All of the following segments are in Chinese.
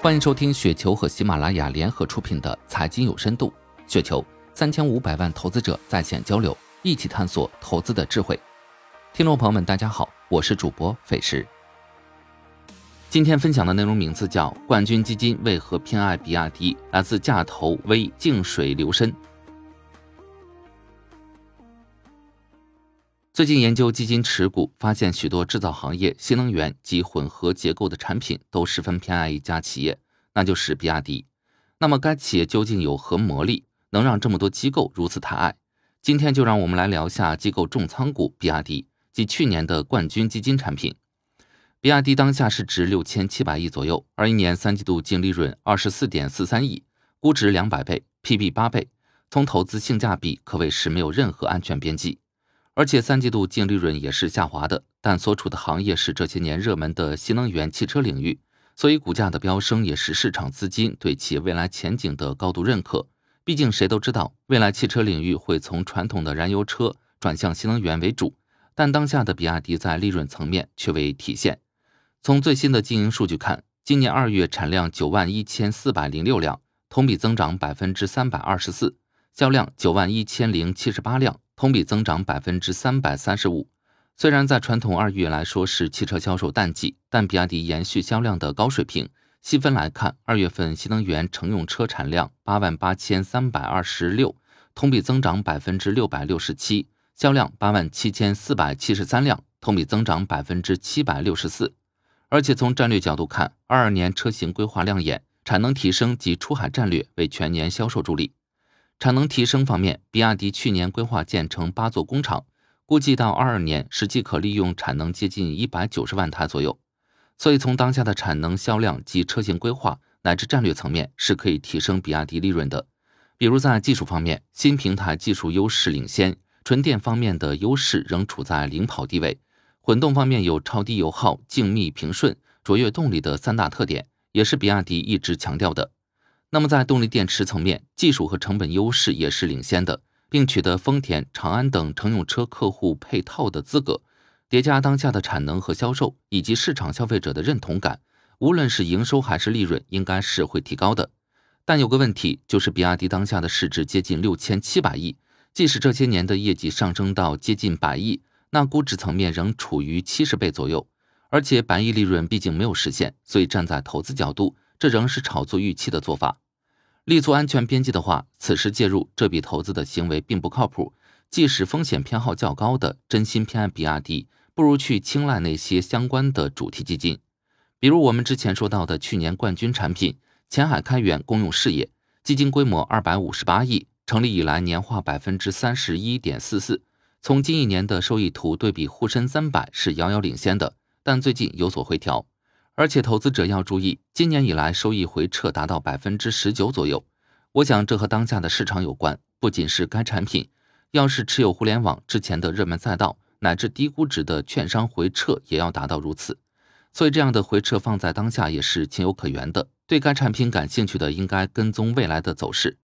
欢迎收听雪球和喜马拉雅联合出品的《财经有深度》，雪球三千五百万投资者在线交流，一起探索投资的智慧。听众朋友们，大家好，我是主播费时。今天分享的内容名字叫《冠军基金为何偏爱比亚迪》，来自价投微静水流深。最近研究基金持股，发现许多制造行业、新能源及混合结构的产品都十分偏爱一家企业，那就是比亚迪。那么该企业究竟有何魔力，能让这么多机构如此抬爱？今天就让我们来聊一下机构重仓股比亚迪及去年的冠军基金产品。比亚迪当下市值六千七百亿左右，二一年三季度净利润二十四点四三亿，估值两百倍，PB 八倍，从投资性价比可谓是没有任何安全边际。而且三季度净利润也是下滑的，但所处的行业是这些年热门的新能源汽车领域，所以股价的飙升也是市场资金对其未来前景的高度认可。毕竟谁都知道，未来汽车领域会从传统的燃油车转向新能源为主，但当下的比亚迪在利润层面却未体现。从最新的经营数据看，今年二月产量九万一千四百零六辆，同比增长百分之三百二十四，销量九万一千零七十八辆。同比增长百分之三百三十五。虽然在传统二月来说是汽车销售淡季，但比亚迪延续销量的高水平。细分来看，二月份新能源乘用车产量八万八千三百二十六，同比增长百分之六百六十七，销量八万七千四百七十三辆，同比增长百分之七百六十四。而且从战略角度看，二二年车型规划亮眼，产能提升及出海战略为全年销售助力。产能提升方面，比亚迪去年规划建成八座工厂，估计到二二年实际可利用产能接近一百九十万台左右。所以从当下的产能、销量及车型规划乃至战略层面，是可以提升比亚迪利润的。比如在技术方面，新平台技术优势领先，纯电方面的优势仍处在领跑地位，混动方面有超低油耗、静谧平顺、卓越动力的三大特点，也是比亚迪一直强调的。那么在动力电池层面，技术和成本优势也是领先的，并取得丰田、长安等乘用车客户配套的资格，叠加当下的产能和销售以及市场消费者的认同感，无论是营收还是利润，应该是会提高的。但有个问题，就是比亚迪当下的市值接近六千七百亿，即使这些年的业绩上升到接近百亿，那估值层面仍处于七十倍左右，而且百亿利润毕竟没有实现，所以站在投资角度。这仍是炒作预期的做法，立足安全边际的话，此时介入这笔投资的行为并不靠谱。即使风险偏好较高的真心偏爱比亚迪，不如去青睐那些相关的主题基金，比如我们之前说到的去年冠军产品前海开源公用事业，基金规模二百五十八亿，成立以来年化百分之三十一点四四，从近一年的收益图对比沪深三百是遥遥领先的，但最近有所回调。而且投资者要注意，今年以来收益回撤达到百分之十九左右。我想这和当下的市场有关，不仅是该产品，要是持有互联网之前的热门赛道，乃至低估值的券商回撤也要达到如此。所以这样的回撤放在当下也是情有可原的。对该产品感兴趣的应该跟踪未来的走势。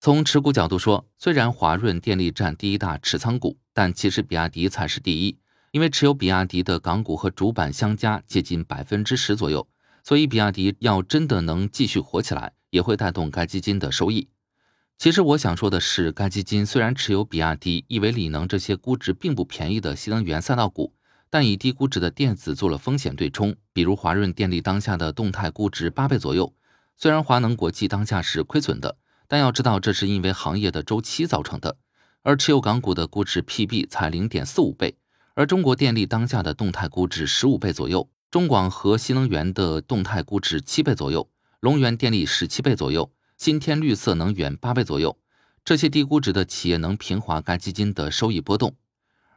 从持股角度说，虽然华润电力占第一大持仓股，但其实比亚迪才是第一。因为持有比亚迪的港股和主板相加接近百分之十左右，所以比亚迪要真的能继续火起来，也会带动该基金的收益。其实我想说的是，该基金虽然持有比亚迪、亿维锂能这些估值并不便宜的新能源赛道股，但以低估值的电子做了风险对冲，比如华润电力当下的动态估值八倍左右。虽然华能国际当下是亏损的，但要知道这是因为行业的周期造成的，而持有港股的估值 PB 才零点四五倍。而中国电力当下的动态估值十五倍左右，中广核新能源的动态估值七倍左右，龙源电力十七倍左右，新天绿色能源八倍左右，这些低估值的企业能平滑该基金的收益波动。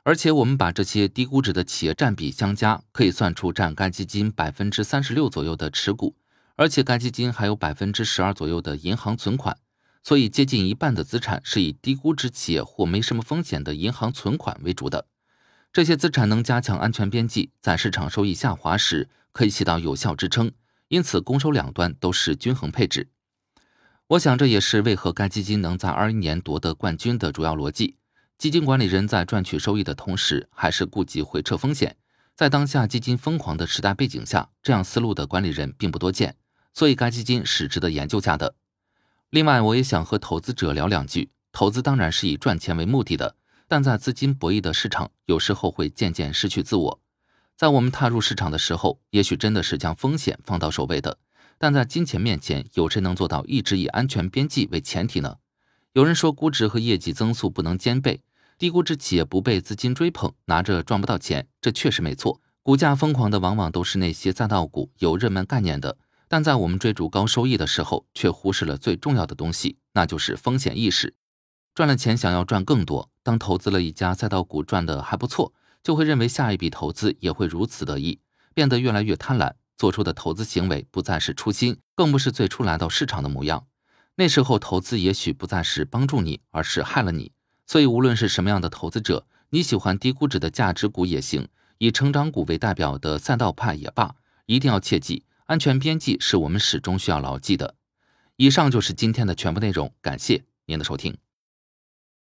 而且我们把这些低估值的企业占比相加，可以算出占该基金百分之三十六左右的持股，而且该基金还有百分之十二左右的银行存款，所以接近一半的资产是以低估值企业或没什么风险的银行存款为主的。这些资产能加强安全边际，在市场收益下滑时可以起到有效支撑，因此攻守两端都是均衡配置。我想这也是为何该基金能在二一年夺得冠军的主要逻辑。基金管理人在赚取收益的同时，还是顾及回撤风险。在当下基金疯狂的时代背景下，这样思路的管理人并不多见，所以该基金是值得研究下的。另外，我也想和投资者聊两句。投资当然是以赚钱为目的的，但在资金博弈的市场，有时候会渐渐失去自我。在我们踏入市场的时候，也许真的是将风险放到首位的，但在金钱面前，有谁能做到一直以安全边际为前提呢？有人说，估值和业绩增速不能兼备，低估值企业不被资金追捧，拿着赚不到钱，这确实没错。股价疯狂的往往都是那些赛道股，有热门概念的。但在我们追逐高收益的时候，却忽视了最重要的东西，那就是风险意识。赚了钱想要赚更多，当投资了一家赛道股赚的还不错，就会认为下一笔投资也会如此得意，变得越来越贪婪，做出的投资行为不再是初心，更不是最初来到市场的模样。那时候投资也许不再是帮助你，而是害了你。所以无论是什么样的投资者，你喜欢低估值的价值股也行，以成长股为代表的赛道派也罢，一定要切记，安全边际是我们始终需要牢记的。以上就是今天的全部内容，感谢您的收听。